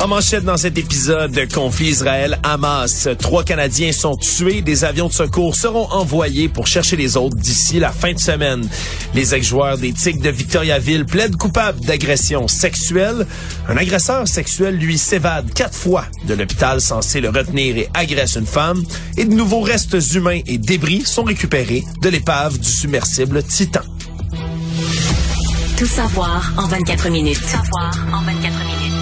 En manchette dans cet épisode, conflit Israël-Hamas. Trois Canadiens sont tués. Des avions de secours seront envoyés pour chercher les autres d'ici la fin de semaine. Les ex-joueurs des Tigres de Victoriaville plaident coupables d'agression sexuelle. Un agresseur sexuel, lui, s'évade quatre fois de l'hôpital censé le retenir et agresse une femme. Et de nouveaux restes humains et débris sont récupérés de l'épave du submersible Titan. Tout savoir en 24 minutes. Tout savoir en 24 minutes.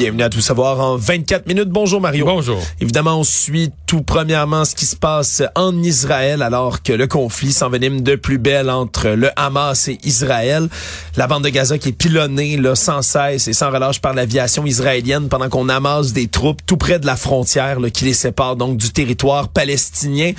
Bienvenue à Tout savoir en 24 minutes. Bonjour Mario. Bonjour. Évidemment, on suit tout premièrement ce qui se passe en Israël alors que le conflit s'envenime de plus belle entre le Hamas et Israël. La bande de Gaza qui est pilonnée là, sans cesse et sans relâche par l'aviation israélienne pendant qu'on amasse des troupes tout près de la frontière là, qui les sépare donc du territoire palestinien.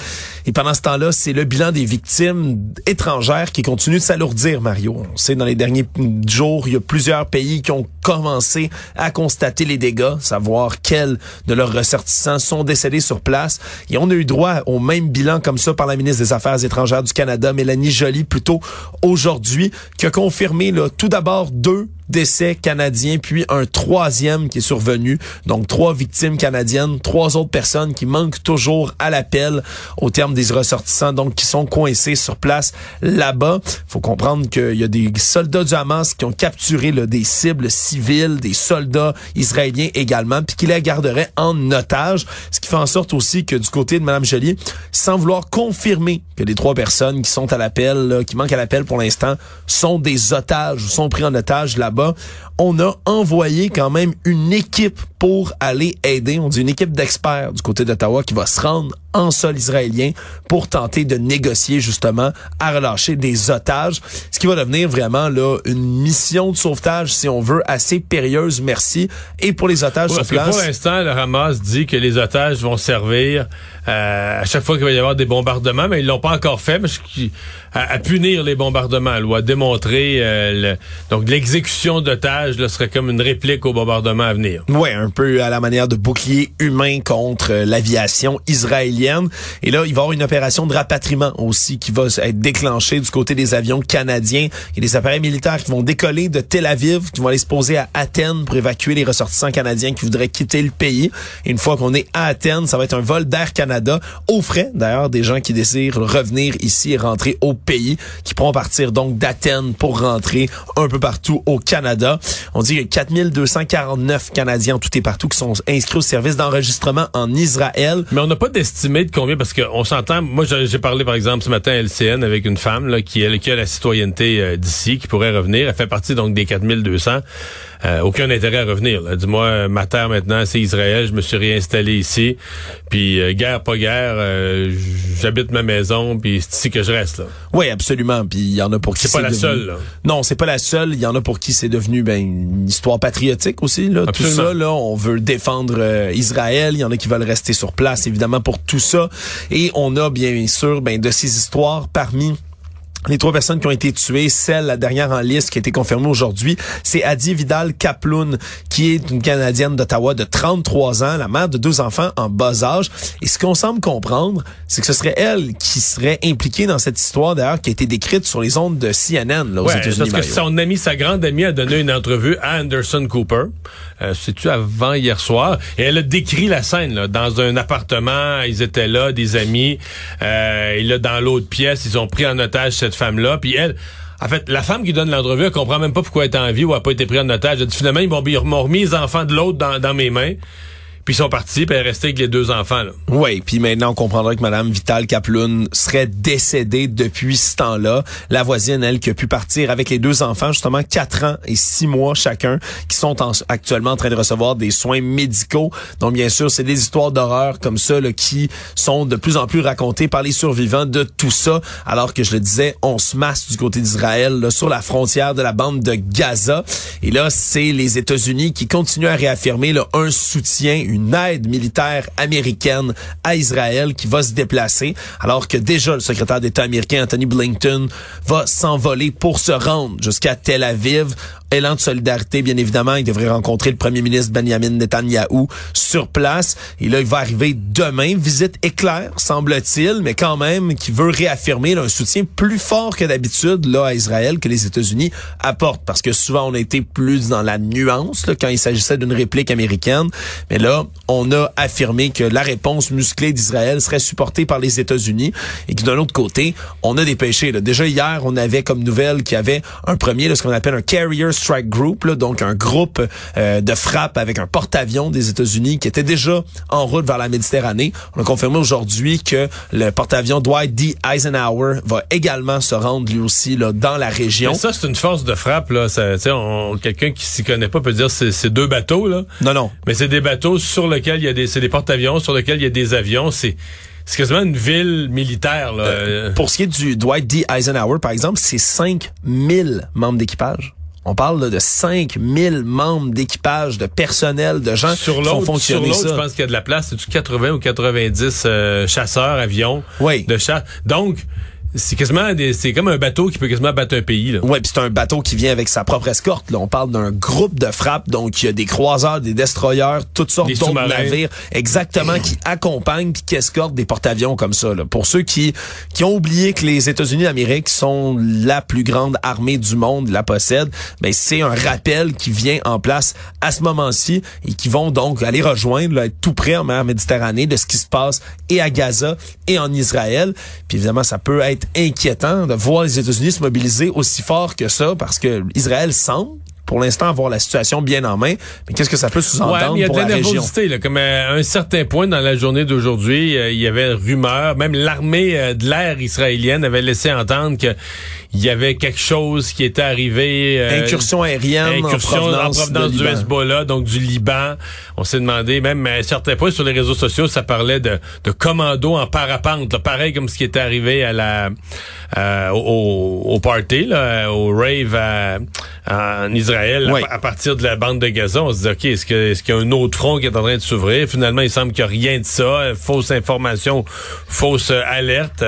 Et pendant ce temps-là, c'est le bilan des victimes étrangères qui continue de s'alourdir, Mario. On sait dans les derniers jours, il y a plusieurs pays qui ont commencé à constater les dégâts, savoir quels de leurs ressortissants sont décédés sur place. Et on a eu droit au même bilan comme ça par la ministre des Affaires étrangères du Canada, Mélanie Joly, plutôt aujourd'hui, qui a confirmé là, tout d'abord deux décès canadiens, puis un troisième qui est survenu. Donc, trois victimes canadiennes, trois autres personnes qui manquent toujours à l'appel au terme des ressortissants, donc qui sont coincés sur place là-bas. faut comprendre qu'il y a des soldats du Hamas qui ont capturé là, des cibles civiles, des soldats israéliens également, puis qui les garderaient en otage. Ce qui fait en sorte aussi que du côté de Mme Joly, sans vouloir confirmer que les trois personnes qui sont à l'appel, qui manquent à l'appel pour l'instant, sont des otages ou sont pris en otage là-bas, bas. On a envoyé quand même une équipe pour aller aider. On dit une équipe d'experts du côté d'Ottawa qui va se rendre en sol israélien pour tenter de négocier justement à relâcher des otages. Ce qui va devenir vraiment là une mission de sauvetage, si on veut, assez périlleuse, merci. Et pour les otages sur place... pour l'instant, le Hamas dit que les otages vont servir euh, à chaque fois qu'il va y avoir des bombardements, mais ils l'ont pas encore fait, mais à, à, punir les bombardements, ou à démontrer euh, le, donc l'exécution d'otages serait comme une réplique au bombardement à venir. Ouais, un peu à la manière de bouclier humain contre euh, l'aviation israélienne. Et là, il va y avoir une opération de rapatriement aussi qui va être déclenchée du côté des avions canadiens. A des appareils militaires qui vont décoller de Tel Aviv, qui vont aller se poser à Athènes pour évacuer les ressortissants canadiens qui voudraient quitter le pays. Et une fois qu'on est à Athènes, ça va être un vol d'Air Canada aux frais d'ailleurs des gens qui désirent revenir ici et rentrer au pays, qui pourront partir donc d'Athènes pour rentrer un peu partout au Canada. On dit que 4249 Canadiens tout et partout qui sont inscrits au service d'enregistrement en Israël. Mais on n'a pas d'estimé de combien parce qu'on s'entend. Moi, j'ai parlé par exemple ce matin à LCN avec une femme là, qui, elle, qui a la citoyenneté euh, d'ici, qui pourrait revenir. Elle fait partie donc des 4200. Euh, aucun intérêt à revenir. Dis-moi, ma terre maintenant, c'est Israël. Je me suis réinstallé ici. Puis euh, guerre, pas guerre, euh, j'habite ma maison. Puis c'est ici que je reste. Là. Oui, absolument. Puis il y en a pour qui c'est pas la seule. Là. Non, c'est pas la seule. Il y en a pour qui c'est devenu ben, une histoire patriotique aussi. Là. Tout ça, là, on veut défendre Israël. Il y en a qui veulent rester sur place, évidemment, pour tout ça. Et on a bien sûr ben, de ces histoires parmi les trois personnes qui ont été tuées, celle, la dernière en liste qui a été confirmée aujourd'hui, c'est Adi Vidal Kaploun, qui est une Canadienne d'Ottawa de 33 ans, la mère de deux enfants en bas âge. Et ce qu'on semble comprendre, c'est que ce serait elle qui serait impliquée dans cette histoire, d'ailleurs, qui a été décrite sur les ondes de CNN, là, aux États-Unis. Parce que son amie, sa grande amie, a donné une entrevue à Anderson Cooper, euh, c'est-tu avant hier soir, et elle a décrit la scène, là, dans un appartement, ils étaient là, des amis, euh, et là, dans l'autre pièce, ils ont pris en otage cette femme-là. Puis elle, en fait, la femme qui donne l'entrevue, elle comprend même pas pourquoi elle est en vie ou elle n'a pas été prise en otage. Elle dit, finalement, ils m'ont remis les enfants de l'autre dans, dans mes mains. Puis ils sont partis, puis elle est restée avec les deux enfants. Oui, puis maintenant on comprendra que Madame Vital Kaploun serait décédée depuis ce temps-là. La voisine, elle, qui a pu partir avec les deux enfants, justement quatre ans et six mois chacun, qui sont actuellement en train de recevoir des soins médicaux. Donc bien sûr, c'est des histoires d'horreur comme ça qui sont de plus en plus racontées par les survivants de tout ça. Alors que je le disais, on se masse du côté d'Israël sur la frontière de la bande de Gaza. Et là, c'est les États-Unis qui continuent à réaffirmer là, un soutien une aide militaire américaine à Israël qui va se déplacer, alors que déjà le secrétaire d'État américain Anthony Blinken va s'envoler pour se rendre jusqu'à Tel Aviv élan de solidarité, bien évidemment. Il devrait rencontrer le premier ministre Benjamin Netanyahu sur place. Et là, il va arriver demain. Visite éclair, semble-t-il, mais quand même, qui veut réaffirmer un soutien plus fort que d'habitude là à Israël que les États-Unis apportent. Parce que souvent, on a été plus dans la nuance là, quand il s'agissait d'une réplique américaine. Mais là, on a affirmé que la réponse musclée d'Israël serait supportée par les États-Unis et que d'un autre côté, on a des péchés. Déjà hier, on avait comme nouvelle qu'il y avait un premier, là, ce qu'on appelle un carrier Strike Group, là, donc un groupe euh, de frappe avec un porte-avions des États-Unis qui était déjà en route vers la Méditerranée. On a confirmé aujourd'hui que le porte-avions Dwight D. Eisenhower va également se rendre lui aussi là, dans la région. Mais ça, c'est une force de frappe. là. Quelqu'un qui s'y connaît pas peut dire c'est c'est deux bateaux. là. Non, non. Mais c'est des bateaux sur lesquels il y a des, c'est des porte-avions, sur lesquels il y a des avions. C'est c'est quasiment une ville militaire. Là. Euh, pour ce qui est du Dwight D. Eisenhower, par exemple, c'est 5000 membres d'équipage. On parle là, de 5000 membres d'équipage, de personnel, de gens sur qui font sur fonctionner l'autre, ça. je pense qu'il y a de la place. C'est-tu 80 ou 90 euh, chasseurs, avions Oui. de chasse? Donc, c'est quasiment c'est comme un bateau qui peut quasiment battre un pays. Là. Ouais, puis c'est un bateau qui vient avec sa propre escorte. Là, on parle d'un groupe de frappe, donc il y a des croiseurs, des destroyers, toutes sortes d'autres navires, exactement, qui accompagnent puis qui escortent des porte-avions comme ça. Là. Pour ceux qui qui ont oublié que les États-Unis d'Amérique sont la plus grande armée du monde, la possèdent, ben c'est un rappel qui vient en place à ce moment-ci et qui vont donc aller rejoindre, là, être tout près en mer Méditerranée de ce qui se passe et à Gaza et en Israël. Puis évidemment, ça peut être inquiétant de voir les États-Unis se mobiliser aussi fort que ça parce que Israël semble pour l'instant avoir la situation bien en main. Mais qu'est-ce que ça peut Ouais, sous-entendre mais il y a de pour la la région? nervosité. Là, comme à un certain point dans la journée d'aujourd'hui, euh, il y avait rumeur, même l'armée euh, de l'air israélienne avait laissé entendre que il y avait quelque chose qui était arrivé. euh, Incursion aérienne incursion en provenance, de du Liban. Hezbollah, donc du Liban. On s'est demandé, même à certains points sur les réseaux sociaux, ça parlait de, de commando en parapente, là, pareil comme ce qui était arrivé à la euh, au, au party, là, au rave à- en Israël, à- Oui. à, partir de la bande de Gaza. On se dit, OK, est-ce qu'il y a un autre front qui est en train de s'ouvrir? Finalement, il semble qu'il n'y a rien de ça. Fausse information, fausse euh, alerte.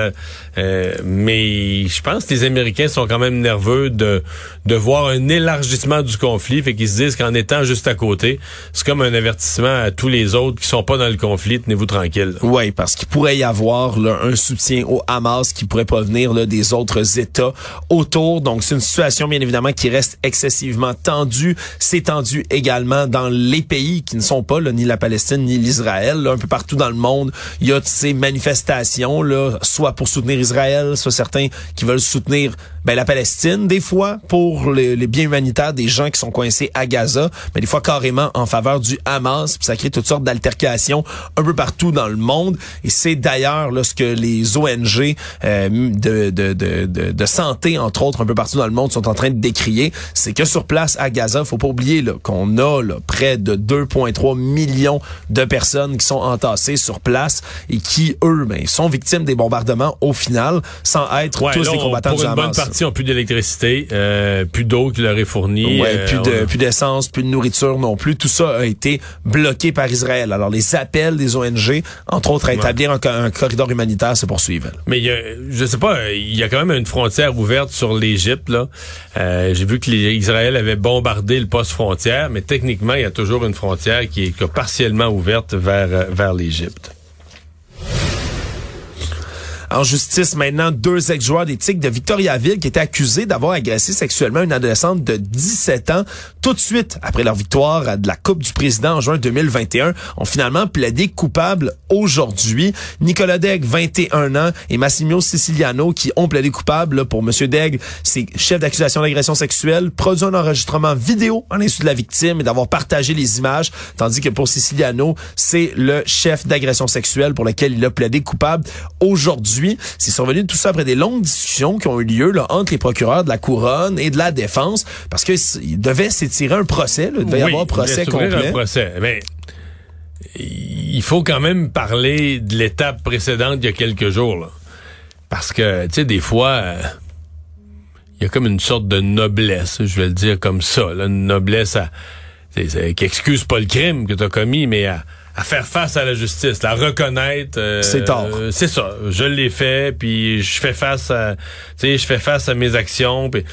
Euh, mais je pense que les Américains sont quand même nerveux de, de voir un élargissement du conflit. Fait qu'ils se disent qu'en étant juste à côté, c'est comme un avertissement à tous les autres qui sont pas dans le conflit. Tenez-vous tranquille. Oui, parce qu'il pourrait y avoir là, un soutien au Hamas qui pourrait provenir là, des autres États autour. Donc, c'est une situation, bien évidemment, qui reste excessivement tendue. C'est tendu également dans les pays qui ne sont pas là, ni la Palestine ni l'Israël. Un peu partout dans le monde, il y a ces manifestations, là, soit pour soutenir Israël, soit certains qui veulent soutenir ben, la Palestine, des fois pour les, les biens humanitaires des gens qui sont coincés à Gaza, mais des fois carrément en faveur du Hamas. Puis ça crée toutes sortes d'altercations un peu partout dans le monde. Et c'est d'ailleurs là, ce que les ONG euh, de, de, de, de, santé, entre autres, un peu partout dans le monde, sont en train de décrier. C'est que sur place à Gaza, faut pas oublier là, qu'on a là, près de 2,3 millions de personnes qui sont entassées sur place et qui, eux, ben, sont victimes des bombardements au final, sans être Ouais, tous là, des pour du Hamas. Ont plus d'électricité, euh, plus d'eau qui leur est fournie. Ouais, euh, plus de plus d'essence, plus de nourriture non plus. Tout ça a été bloqué par Israël. Alors les appels des ONG, entre autres, à établir un, co- un corridor humanitaire se poursuivent. Mais il y a, je sais pas, il y a quand même une frontière ouverte sur l'Égypte là. Euh, J'ai vu que les- Israël avait bombardé le poste frontière, mais techniquement il y a toujours une frontière qui est qui est partiellement ouverte vers vers l'Égypte. En justice, maintenant, deux ex-joueurs d'éthique de Victoriaville qui étaient accusés d'avoir agressé sexuellement une adolescente de 17 ans tout de suite après leur victoire de la Coupe du Président en juin 2021 ont finalement plaidé coupables aujourd'hui. Nicolas Daigle, 21 ans, et Massimio Siciliano qui ont plaidé coupables pour Monsieur Daigle, c'est chef d'accusation d'agression sexuelle, produit un enregistrement vidéo en l'insu de la victime et d'avoir partagé les images, tandis que pour Siciliano, c'est le chef d'agression sexuelle pour lequel il a plaidé coupable aujourd'hui. C'est survenu tout ça après des longues discussions qui ont eu lieu là, entre les procureurs de la couronne et de la défense parce que s- il devait s'étirer un procès, là, il devait y avoir un procès complet. un procès. Mais il faut quand même parler de l'étape précédente il y a quelques jours. là. Parce que, tu sais, des fois, euh, il y a comme une sorte de noblesse, je vais le dire comme ça. là, une noblesse à, qui excuse pas le crime que tu as commis, mais à, à faire face à la justice, la reconnaître. euh, C'est tort. euh, c'est ça. Je l'ai fait, puis je fais face à, tu sais, je fais face à mes actions. puis-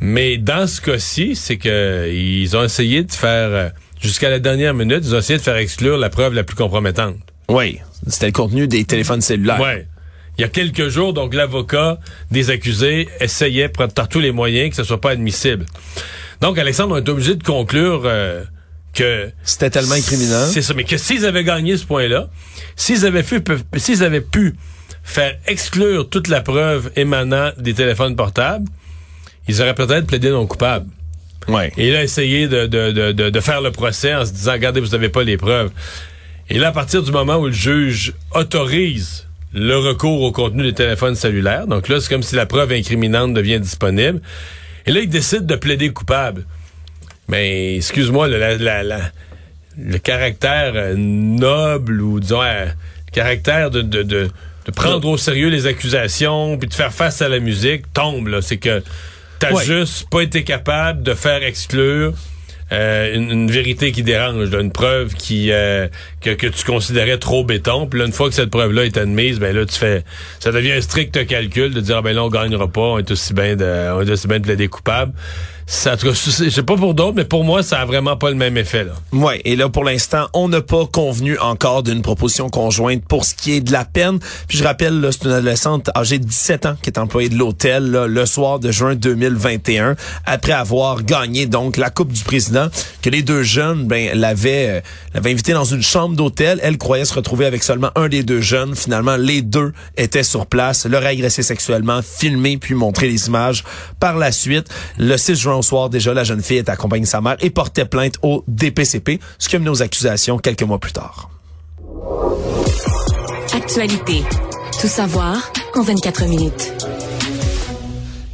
mais dans ce cas-ci, c'est que ils ont essayé de faire, euh, jusqu'à la dernière minute, ils ont essayé de faire exclure la preuve la plus compromettante. Oui, c'était le contenu des téléphones cellulaires. Ouais. Il y a quelques jours, donc l'avocat des accusés essayait par par tous les moyens que ce soit pas admissible. Donc, Alexandre, on est obligé de conclure euh, que C'était tellement incriminant. C'est ça, mais que s'ils avaient gagné ce point-là, s'ils avaient pu, s'ils avaient pu faire exclure toute la preuve émanant des téléphones portables, ils auraient peut-être plaidé non coupable. Ouais. Et là, essayer de, de, de, de, de faire le procès en se disant, regardez, vous n'avez pas les preuves. Et là, à partir du moment où le juge autorise le recours au contenu des téléphones cellulaires, donc là, c'est comme si la preuve incriminante devient disponible. Et là, il décide de plaider coupable. Mais, excuse-moi, le, la- la- la- le caractère euh, noble ou, disons, euh, le caractère de, de, de, de prendre au sérieux les accusations puis de faire face à la musique tombe. C'est que t'as Ouais. juste pas été capable de faire exclure euh, une, une vérité qui dérange, là, une preuve qui euh, que, que tu considérais trop béton. Puis là, une fois que cette preuve-là est admise, ben là, tu fais ça devient un strict calcul de dire ah, ben là, on gagnera pas, on est aussi bien de on est aussi bien de plaider coupable. Ça, en tout je sais pas pour d'autres, mais pour moi, ça a vraiment pas le même effet. Là. Ouais, et là pour l'instant, on n'a pas convenu encore d'une proposition conjointe pour ce qui est de la peine. Puis je rappelle, c'est une adolescente âgée de 17 ans qui est employée de l'hôtel le soir de juin 2021, après avoir gagné donc la Coupe du Président, que les deux jeunes ben l'avaient euh, l'avaient invité dans une chambre d'hôtel. Elle croyait se retrouver avec seulement un des deux jeunes. Finalement, les deux étaient sur place, leur agressé sexuellement, filmé puis montré les images. Par la suite, le 6 juin au soir, déjà, la jeune fille est accompagnée sa mère et portait plainte au DPCP, ce qui a mené aux accusations quelques mois plus tard. Actualité. Tout savoir en 24 minutes.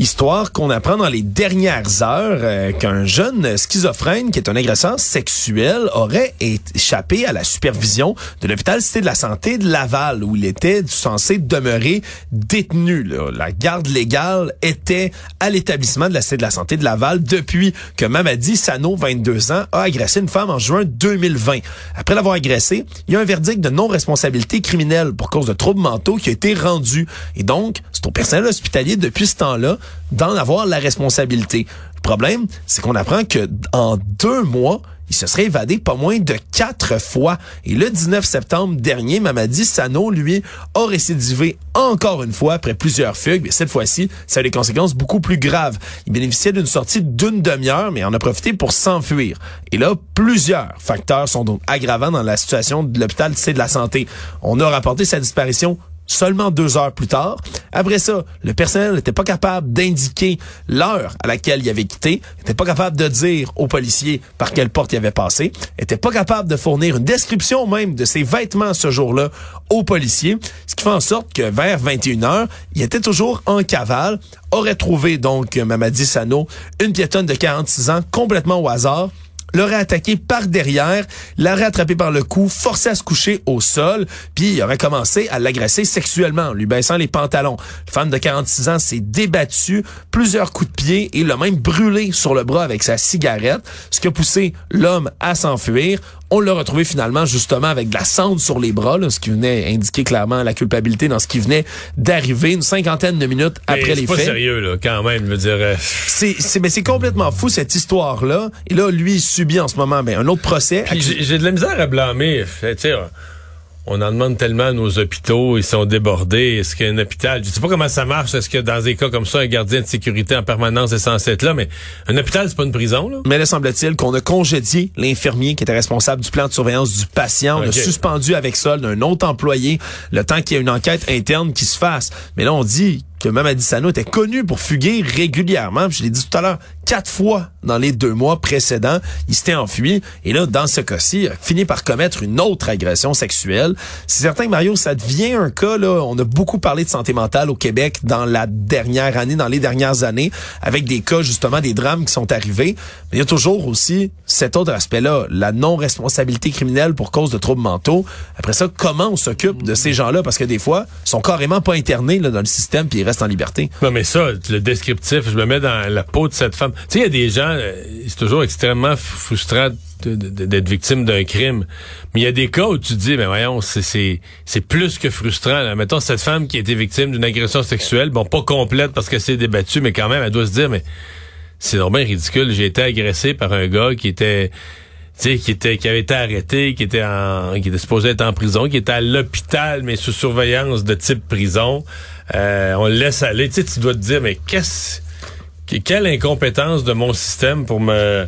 Histoire qu'on apprend dans les dernières heures euh, qu'un jeune schizophrène qui est un agresseur sexuel aurait échappé à la supervision de l'hôpital Cité de la Santé de Laval où il était censé demeurer détenu. là. La garde légale était à l'établissement de la Cité de la Santé de Laval depuis que Mamadi Sano, 22 ans, a agressé une femme en juin 2020. Après l'avoir agressé, il y a un verdict de non-responsabilité criminelle pour cause de troubles mentaux qui a été rendu. Et donc, c'est au personnel hospitalier depuis ce temps-là d'en avoir la responsabilité. Le problème, c'est qu'on apprend que en deux mois, il se serait évadé pas moins de quatre fois. Et le 19 septembre dernier, Mamadi Sano, lui, a récidivé encore une fois après plusieurs fugues. Mais cette fois-ci, ça a des conséquences beaucoup plus graves. Il bénéficiait d'une sortie d'une demi-heure, mais en a profité pour s'enfuir. Et là, plusieurs facteurs sont donc aggravants dans la situation de l'hôpital de la santé. On a rapporté sa disparition seulement deux heures plus tard. Après ça, le personnel n'était pas capable d'indiquer l'heure à laquelle il avait quitté, n'était pas capable de dire aux policiers par quelle porte il avait passé, était pas capable de fournir une description même de ses vêtements ce jour-là aux policiers, ce qui fait en sorte que vers 21 heures, il était toujours en cavale, aurait trouvé donc Mamadi Sano, une piétonne de 46 ans, complètement au hasard, l'aurait attaqué par derrière, l'aurait attrapé par le cou, forcé à se coucher au sol, puis il aurait commencé à l'agresser sexuellement, en lui baissant les pantalons. La femme de 46 ans s'est débattue, plusieurs coups de pied et l'a même brûlé sur le bras avec sa cigarette, ce qui a poussé l'homme à s'enfuir. On l'a retrouvé finalement justement avec de la cendre sur les bras, là, ce qui venait indiquer clairement la culpabilité dans ce qui venait d'arriver une cinquantaine de minutes après les c'est pas faits. sérieux, là, quand même. Je veux dire, euh, C'est, c'est, mais c'est complètement fou cette histoire-là. Et là, lui, il subit en ce moment ben, un autre procès. Puis j'ai j'ai de la misère à blâmer. On en demande tellement à nos hôpitaux, ils sont débordés. Est-ce qu'il y a un hôpital? Je sais pas comment ça marche. Est-ce que dans des cas comme ça, un gardien de sécurité en permanence est censé être là? Mais un hôpital, c'est pas une prison, là? Mais là, semble-t-il qu'on a congédié l'infirmier qui était responsable du plan de surveillance du patient. On a suspendu avec solde un autre employé le temps qu'il y ait une enquête interne qui se fasse. Mais là, on dit que Mamadi Sano était connu pour fuguer régulièrement. Je l'ai dit tout à l'heure, quatre fois dans les deux mois précédents, il s'était enfui. Et là, dans ce cas-ci, il a fini par commettre une autre agression sexuelle. C'est certain que Mario, ça devient un cas, là, on a beaucoup parlé de santé mentale au Québec dans la dernière année, dans les dernières années, avec des cas, justement, des drames qui sont arrivés. Mais il y a toujours aussi cet autre aspect-là, la non-responsabilité criminelle pour cause de troubles mentaux. Après ça, comment on s'occupe de ces gens-là? Parce que des fois, ils sont carrément pas internés là, dans le système, puis reste en liberté. Non, mais ça, le descriptif, je me mets dans la peau de cette femme. Tu sais, il y a des gens, euh, c'est toujours extrêmement frustrant d'être victime d'un crime. Mais il y a des cas où tu te dis, mais voyons, c'est plus que frustrant. Là. Mettons cette femme qui a été victime d'une agression sexuelle, bon, pas complète parce qu'elle s'est débattue, mais quand même, elle doit se dire, mais c'est normalement ridicule. J'ai été agressé par un gars qui était qui était qui avait été arrêté, qui était en qui était supposé être en prison, qui était à l'hôpital mais sous surveillance de type prison. Euh, on le laisse aller. Tu tu dois te dire mais qu'est-ce quelle incompétence de mon système pour me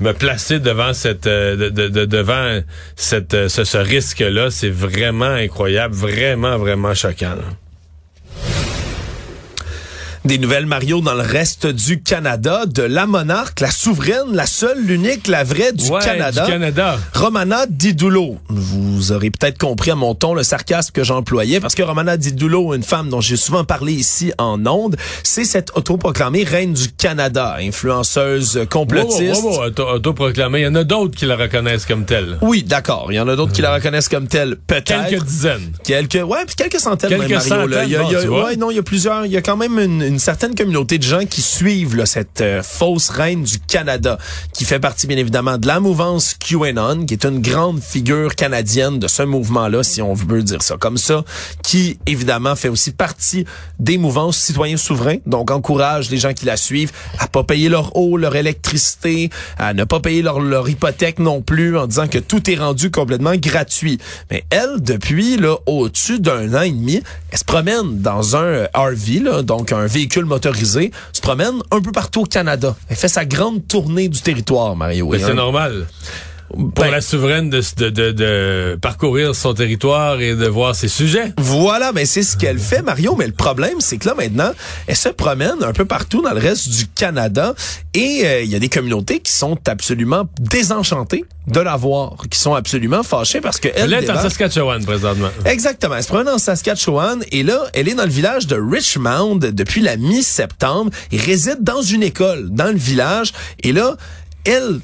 me placer devant cette euh, de, devant cette euh, ce, ce risque là, c'est vraiment incroyable, vraiment vraiment choquant. Des nouvelles, Mario, dans le reste du Canada, de la monarque, la souveraine, la seule, l'unique, la vraie du Canada. Du Canada. Romana Didulo. Vous aurez peut-être compris à mon ton le sarcasme que j'employais, parce que Romana Didulo, une femme dont j'ai souvent parlé ici en Onde, c'est cette autoproclamée reine du Canada, influenceuse complotiste. Wow, autoproclamée. Il y en a d'autres qui la reconnaissent comme telle. Oui, d'accord. Il y en a d'autres qui la reconnaissent comme telle, peut-être. Quelques dizaines. Quelques, ouais, puis quelques centaines, quelques même, Mario. Centaines, il y a, bon, il y a, ouais, non, il y a plusieurs. Il y a quand même une, une certaine communauté de gens qui suivent là, cette euh, fausse reine du Canada, qui fait partie bien évidemment de la mouvance QAnon, qui est une grande figure canadienne de ce mouvement-là, si on veut dire ça comme ça, qui évidemment fait aussi partie des mouvances citoyens souverains, donc encourage les gens qui la suivent à pas payer leur eau, leur électricité, à ne pas payer leur, leur hypothèque non plus, en disant que tout est rendu complètement gratuit. Mais elle, depuis là au-dessus d'un an et demi, elle se promène dans un euh, RV, là, donc un véhicule motorisé, se promène un peu partout au Canada. Elle fait sa grande tournée du territoire, Mario. Mais c'est normal. Pour Ben- la souveraine de, de, de, de parcourir son territoire et de voir ses sujets. Voilà, ben c'est ce qu'elle fait, Mario. Mais le problème, c'est que là maintenant, elle se promène un peu partout dans le reste du Canada et euh, il y a des communautés qui sont absolument désenchantées de la voir, qui sont absolument fâchées parce que elle Elle est en Saskatchewan présentement. Exactement. Elle se promène en Saskatchewan et là, elle est dans le village de Richmond depuis la mi-septembre et réside dans une école dans le village. Et là, elle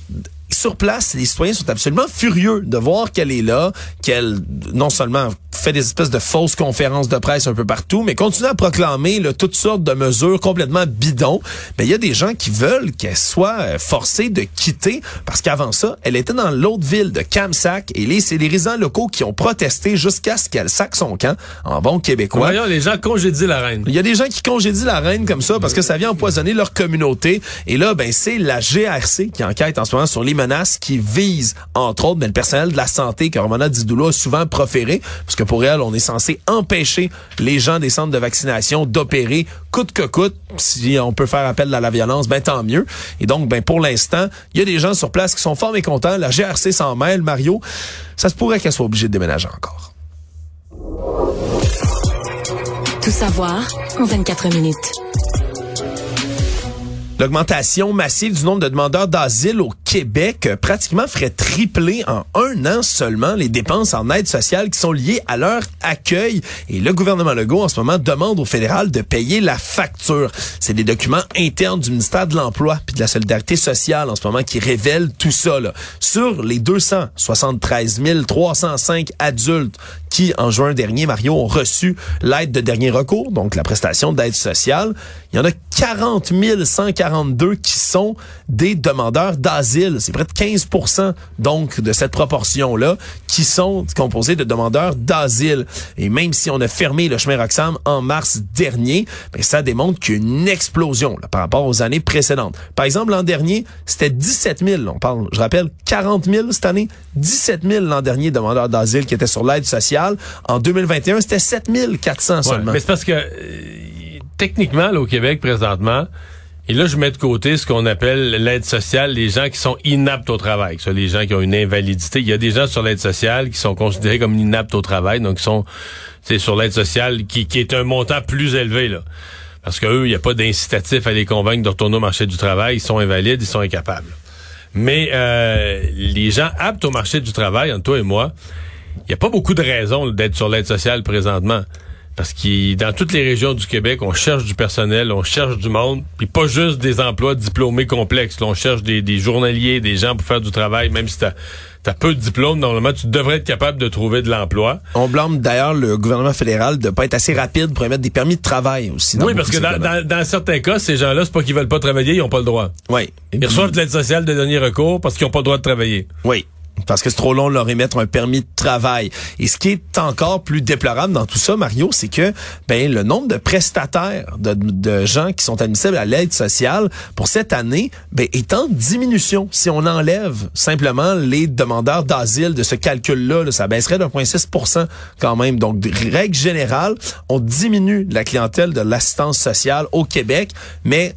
sur place, les citoyens sont absolument furieux de voir qu'elle est là, qu'elle non seulement fait des espèces de fausses conférences de presse un peu partout, mais continue à proclamer là, toutes sortes de mesures complètement bidons. Mais il y a des gens qui veulent qu'elle soit euh, forcée de quitter parce qu'avant ça, elle était dans l'autre ville de Kamsack et les, c'est les résidents locaux qui ont protesté jusqu'à ce qu'elle saque son camp en bon québécois. Voyons, les gens congédient la reine. Il y a des gens qui congédient la reine comme ça parce que ça vient empoisonner leur communauté. Et là, ben c'est la GRC qui enquête en ce moment sur les menaces qui visent, entre autres, ben, le personnel de la santé que Romana Didoula a souvent proféré. Parce que pour elle, on est censé empêcher les gens des centres de vaccination d'opérer coûte que coûte. Si on peut faire appel à la violence, ben tant mieux. Et donc, ben pour l'instant, il y a des gens sur place qui sont fort mécontents. La GRC s'en mêle, Mario. Ça se pourrait qu'elle soit obligée de déménager encore. Tout savoir en 24 minutes. L'augmentation massive du nombre de demandeurs d'asile au Québec euh, pratiquement ferait tripler en un an seulement les dépenses en aide sociale qui sont liées à leur accueil. Et le gouvernement Legault, en ce moment, demande au fédéral de payer la facture. C'est des documents internes du ministère de l'Emploi puis de la Solidarité sociale en ce moment qui révèlent tout ça. Là. Sur les 273 305 adultes qui, en juin dernier, Mario, ont reçu l'aide de dernier recours, donc la prestation d'aide sociale, il y en a 40 142 qui sont des demandeurs d'asile. C'est près de 15% donc de cette proportion-là qui sont composés de demandeurs d'asile. Et même si on a fermé le chemin Roxham en mars dernier, ben ça démontre qu'il y a une explosion là, par rapport aux années précédentes. Par exemple, l'an dernier, c'était 17 000. On parle, je rappelle, 40 000 cette année, 17 000 l'an dernier demandeurs d'asile qui étaient sur l'aide sociale. En 2021, c'était 7 400 Ouais, seulement. mais c'est parce que euh, techniquement, là, au Québec, présentement, et là, je mets de côté ce qu'on appelle l'aide sociale, les gens qui sont inaptes au travail, soit les gens qui ont une invalidité. Il y a des gens sur l'aide sociale qui sont considérés comme inaptes au travail, donc qui sont c'est sur l'aide sociale qui, qui est un montant plus élevé là. Parce que eux, il n'y a pas d'incitatif à les convaincre de retourner au marché du travail. Ils sont invalides, ils sont incapables. Mais euh, les gens aptes au marché du travail, entre toi et moi, il n'y a pas beaucoup de raisons d'être sur l'aide sociale présentement. Parce que dans toutes les régions du Québec, on cherche du personnel, on cherche du monde, puis pas juste des emplois diplômés complexes. Là, on cherche des, des journaliers, des gens pour faire du travail, même si t'as as peu de diplômes, normalement, tu devrais être capable de trouver de l'emploi. On blâme d'ailleurs le gouvernement fédéral de pas être assez rapide pour émettre des permis de travail aussi. Oui, parce que dans, dans, dans, certains cas, ces gens-là, c'est pas qu'ils veulent pas travailler, ils ont pas le droit. Oui. Ils reçoivent de l'aide sociale de dernier recours parce qu'ils ont pas le droit de travailler. Oui parce que c'est trop long de leur émettre un permis de travail. Et ce qui est encore plus déplorable dans tout ça, Mario, c'est que ben le nombre de prestataires, de, gens qui sont admissibles à l'aide sociale pour cette année, ben, est en diminution. Si on enlève simplement les demandeurs d'asile de ce calcul-là, ça baisserait d'1,6 quand même. Donc, règle générale, on diminue la clientèle de l'assistance sociale au Québec, mais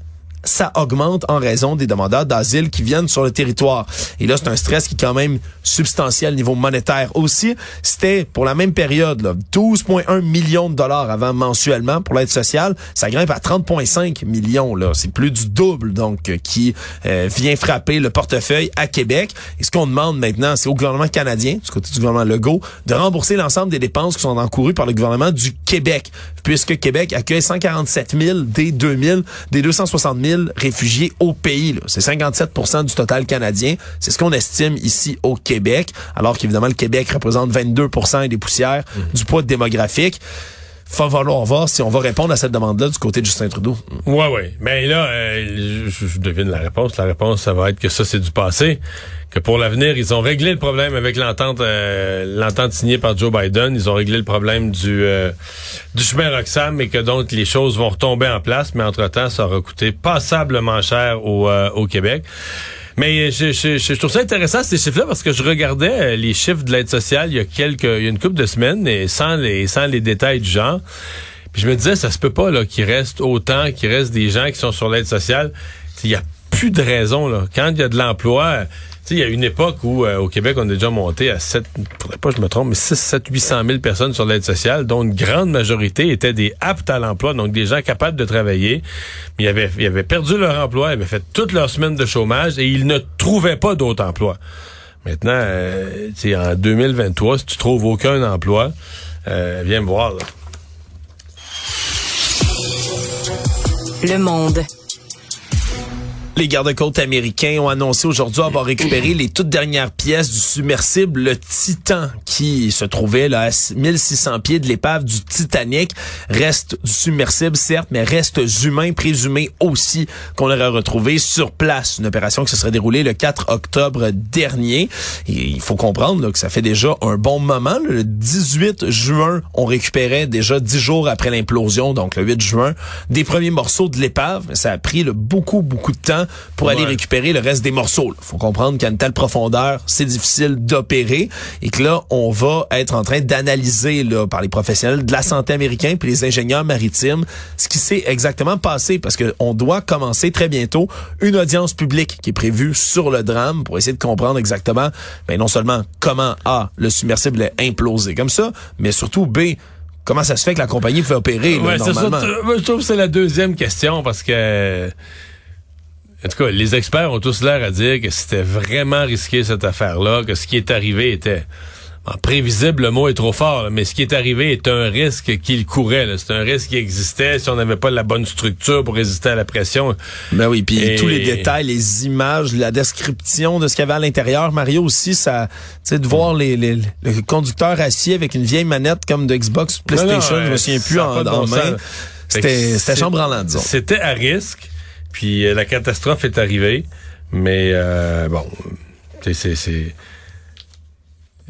ça augmente en raison des demandeurs d'asile qui viennent sur le territoire. Et là, c'est un stress qui est quand même substantiel au niveau monétaire. Aussi, c'était pour la même période, 12,1 millions de dollars avant mensuellement pour l'aide sociale. Ça grimpe à 30,5 millions. là. C'est plus du double, donc, qui euh, vient frapper le portefeuille à Québec. Et ce qu'on demande maintenant, c'est au gouvernement canadien, du côté du gouvernement Legault, de rembourser l'ensemble des dépenses qui sont encourues par le gouvernement du Québec, puisque Québec accueille 147 000 des 2000, des 260 000 réfugiés au pays. C'est 57% du total canadien. C'est ce qu'on estime ici au Québec, alors qu'évidemment, le Québec représente 22 et des poussières mhm. du poids démographique va falloir voir si on va répondre à cette demande-là du côté de Justin Trudeau. Ouais, ouais. Mais là, euh, je, devine la réponse. La réponse, ça va être que ça, c'est du passé. Que pour l'avenir, ils ont réglé le problème avec l'entente euh, l'entente signée par Joe Biden. Ils ont réglé le problème du euh, du chemin Roxham et que donc les choses vont retomber en place. Mais entre-temps, ça aura coûté passablement cher au, au Québec. Mais je, je, je, trouve ça intéressant ces chiffres-là parce que je regardais euh, les chiffres de l'aide sociale il y a quelques, il y a une couple de semaines et sans les, sans les détails du genre. Puis je me disais, ça se peut pas là qu'il reste autant, qu'il reste des gens qui sont sur l'aide sociale. Il y a plus de raison là. Quand il y a de l'emploi, il y a une époque où euh, au Québec, on est déjà monté à 7, faudrait pas que je me trompe, mais 6, 7, 800 000 personnes sur l'aide sociale, dont une grande majorité étaient des aptes à l'emploi, donc des gens capables de travailler. Mais ils avaient, ils avaient perdu leur emploi, ils avaient fait toute leur semaine de chômage et ils ne trouvaient pas d'autres emplois. Maintenant, euh, en 2023, si tu trouves aucun emploi, euh, viens me voir. Là. Le monde. Les gardes-côtes américains ont annoncé aujourd'hui avoir récupéré les toutes dernières pièces du submersible le Titan qui se trouvait là, à 1600 pieds de l'épave du Titanic. Reste du submersible, certes, mais reste humains présumés aussi qu'on aurait retrouvé sur place. Une opération qui se serait déroulée le 4 octobre dernier. Il faut comprendre que ça fait déjà un bon moment. Le 18 juin, on récupérait déjà dix jours après l'implosion, donc le 8 juin, des premiers morceaux de l'épave. Ça a pris beaucoup, beaucoup de temps pour aller récupérer le reste des morceaux. Il faut comprendre qu'à une telle profondeur, c'est difficile d'opérer et que là, on va être en train d'analyser là par les professionnels de la santé américains puis les ingénieurs maritimes ce qui s'est exactement passé parce que on doit commencer très bientôt une audience publique qui est prévue sur le drame pour essayer de comprendre exactement ben, non seulement comment A, le submersible est implosé comme ça, mais surtout B, comment ça se fait que la compagnie peut opérer là, normalement. je trouve que c'est la deuxième question parce que en tout cas, les experts ont tous l'air à dire que c'était vraiment risqué cette affaire-là, que ce qui est arrivé était prévisible, le mot est trop fort, mais ce qui est arrivé est un risque qu'il courait. C'est un risque qui existait si on n'avait pas la bonne structure pour résister à la pression. Ben oui, puis tous les détails, les images, la description de ce qu'il y avait à l'intérieur, Mario aussi, ça, tu sais, de voir les, les, le conducteur assis avec une vieille manette comme de Xbox, PlayStation, je me souviens plus en, en main. C'était chambre en. C'était à risque. Puis euh, la catastrophe est arrivée, mais euh, bon, c'est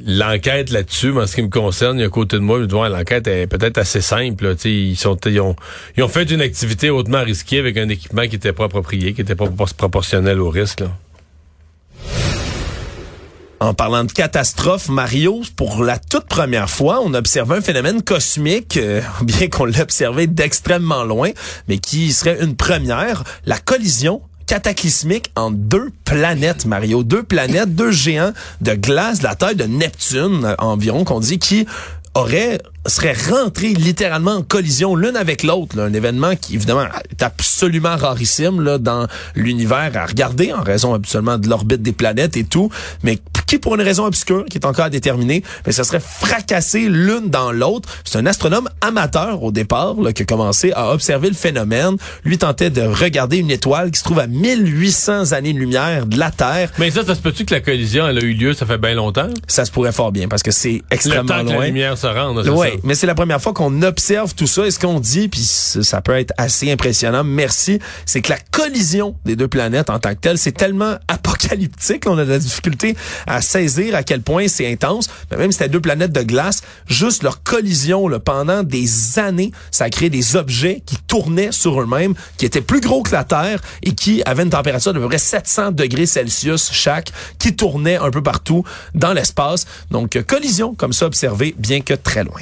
l'enquête là-dessus, en ce qui me concerne, il y a côté de moi, l'enquête est peut-être assez simple. ils, sont, ils, ont, ils ont fait une activité hautement risquée avec un équipement qui n'était pas approprié, qui n'était pas proportionnel au risque. En parlant de catastrophe, Mario, pour la toute première fois, on a observé un phénomène cosmique, euh, bien qu'on observé d'extrêmement loin, mais qui serait une première, la collision cataclysmique entre deux planètes, Mario. Deux planètes, deux géants de glace de la taille de Neptune euh, environ, qu'on dit, qui aurait serait rentré littéralement en collision l'une avec l'autre. Un événement qui, évidemment, est absolument rarissime là, dans l'univers à regarder en raison absolument de l'orbite des planètes et tout, mais qui pour une raison obscure, qui est encore à déterminer, mais ça serait fracassé l'une dans l'autre. C'est un astronome amateur au départ là, qui a commencé à observer le phénomène. Lui tentait de regarder une étoile qui se trouve à 1800 années-lumière de la Terre. Mais ça, ça se peut-tu que la collision elle a eu lieu, ça fait bien longtemps? Ça se pourrait fort bien parce que c'est extrêmement le temps loin. Que la lumière se rende, Oui? Mais c'est la première fois qu'on observe tout ça et ce qu'on dit, puis ça peut être assez impressionnant, merci, c'est que la collision des deux planètes en tant que telle, c'est tellement apocalyptique, on a de la difficulté à saisir à quel point c'est intense, mais même si c'était deux planètes de glace, juste leur collision là, pendant des années, ça a créé des objets qui tournaient sur eux-mêmes, qui étaient plus gros que la Terre et qui avaient une température de peu près 700 degrés Celsius chaque, qui tournaient un peu partout dans l'espace. Donc, collision comme ça observée, bien que très loin.